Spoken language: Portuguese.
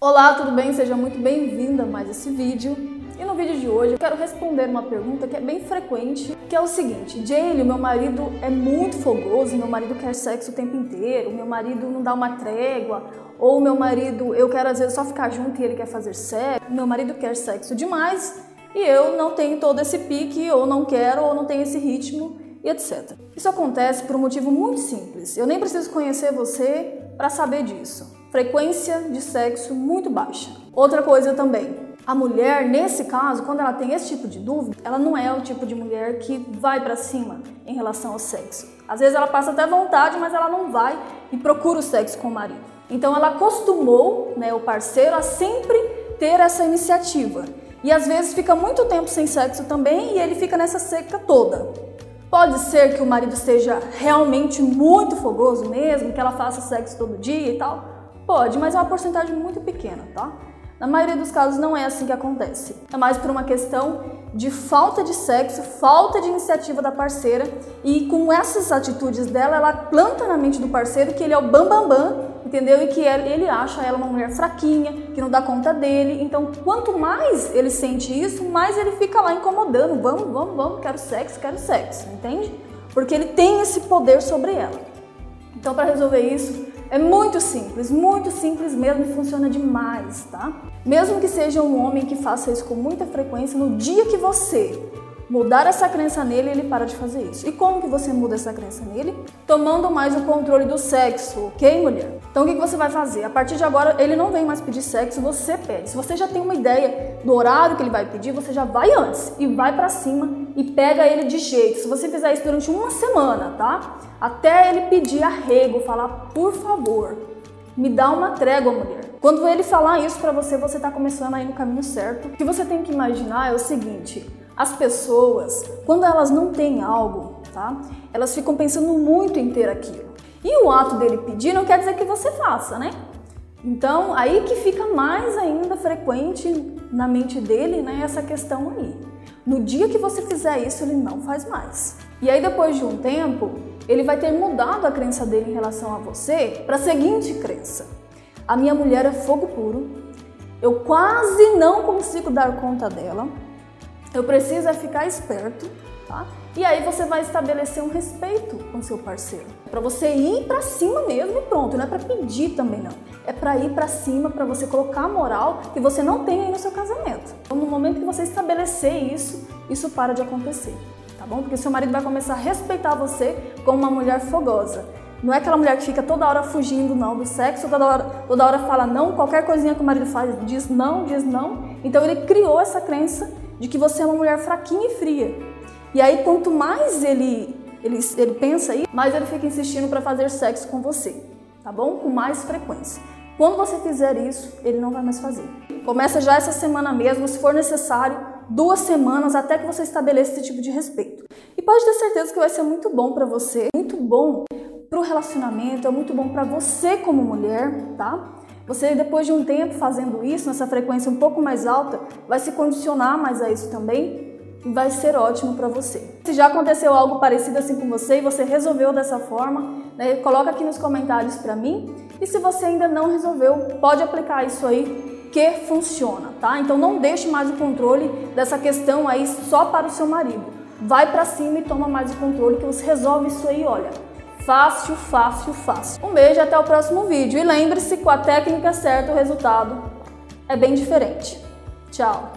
Olá, tudo bem? Seja muito bem-vinda a mais esse vídeo. E no vídeo de hoje eu quero responder uma pergunta que é bem frequente, que é o seguinte: Jaylee, meu marido é muito fogoso, meu marido quer sexo o tempo inteiro, meu marido não dá uma trégua, ou meu marido, eu quero às vezes só ficar junto e ele quer fazer sexo, meu marido quer sexo demais e eu não tenho todo esse pique, ou não quero, ou não tenho esse ritmo e etc. Isso acontece por um motivo muito simples. Eu nem preciso conhecer você para saber disso. Frequência de sexo muito baixa. Outra coisa também, a mulher, nesse caso, quando ela tem esse tipo de dúvida, ela não é o tipo de mulher que vai para cima em relação ao sexo. Às vezes ela passa até vontade, mas ela não vai e procura o sexo com o marido. Então ela acostumou né, o parceiro a sempre ter essa iniciativa. E às vezes fica muito tempo sem sexo também e ele fica nessa seca toda. Pode ser que o marido seja realmente muito fogoso mesmo, que ela faça sexo todo dia e tal? Pode, mas é uma porcentagem muito pequena, tá? Na maioria dos casos não é assim que acontece. É mais por uma questão de falta de sexo, falta de iniciativa da parceira e com essas atitudes dela, ela planta na mente do parceiro que ele é o bambambam, bam, bam, entendeu? E que ele acha ela uma mulher fraquinha, que não dá conta dele. Então, quanto mais ele sente isso, mais ele fica lá incomodando. Vamos, vamos, vamos, quero sexo, quero sexo, entende? Porque ele tem esse poder sobre ela. Então, para resolver isso, é muito simples, muito simples mesmo e funciona demais, tá? Mesmo que seja um homem que faça isso com muita frequência, no dia que você mudar essa crença nele, ele para de fazer isso. E como que você muda essa crença nele? Tomando mais o controle do sexo, ok, mulher? Então o que você vai fazer? A partir de agora, ele não vem mais pedir sexo, você pede. Se você já tem uma ideia do horário que ele vai pedir, você já vai antes e vai para cima e pega ele de jeito. Se você fizer isso durante uma semana, tá? Até ele pedir arrego, falar, por favor, me dá uma trégua, mulher. Quando ele falar isso para você, você tá começando aí no caminho certo. O que você tem que imaginar é o seguinte: as pessoas, quando elas não têm algo, tá? Elas ficam pensando muito em ter aquilo. E o ato dele pedir não quer dizer que você faça, né? Então, aí que fica mais ainda frequente na mente dele, né, essa questão aí. No dia que você fizer isso, ele não faz mais. E aí, depois de um tempo, ele vai ter mudado a crença dele em relação a você para a seguinte crença: a minha mulher é fogo puro, eu quase não consigo dar conta dela, eu preciso é ficar esperto, tá? E aí você vai estabelecer um respeito com seu parceiro. Para você ir para cima mesmo e pronto, não é para pedir também não. É para ir para cima, para você colocar a moral que você não tem aí no seu casamento. Então, no momento que você estabelecer isso, isso para de acontecer, tá bom? Porque seu marido vai começar a respeitar você como uma mulher fogosa. Não é aquela mulher que fica toda hora fugindo não do sexo, toda hora, toda hora fala não, qualquer coisinha que o marido faz diz não, diz não. Então ele criou essa crença de que você é uma mulher fraquinha e fria. E aí, quanto mais ele, ele, ele pensa aí, mais ele fica insistindo para fazer sexo com você, tá bom? Com mais frequência. Quando você fizer isso, ele não vai mais fazer. Começa já essa semana mesmo, se for necessário, duas semanas até que você estabeleça esse tipo de respeito. E pode ter certeza que vai ser muito bom para você, muito bom para o relacionamento, é muito bom para você como mulher, tá? Você, depois de um tempo fazendo isso, nessa frequência um pouco mais alta, vai se condicionar mais a isso também e vai ser ótimo para você. Se já aconteceu algo parecido assim com você e você resolveu dessa forma, né, coloca aqui nos comentários para mim. E se você ainda não resolveu, pode aplicar isso aí que funciona, tá? Então não deixe mais o controle dessa questão aí só para o seu marido. Vai para cima e toma mais o controle que você resolve isso aí, olha. Fácil, fácil, fácil. Um beijo e até o próximo vídeo. E lembre-se, com a técnica certa o resultado é bem diferente. Tchau!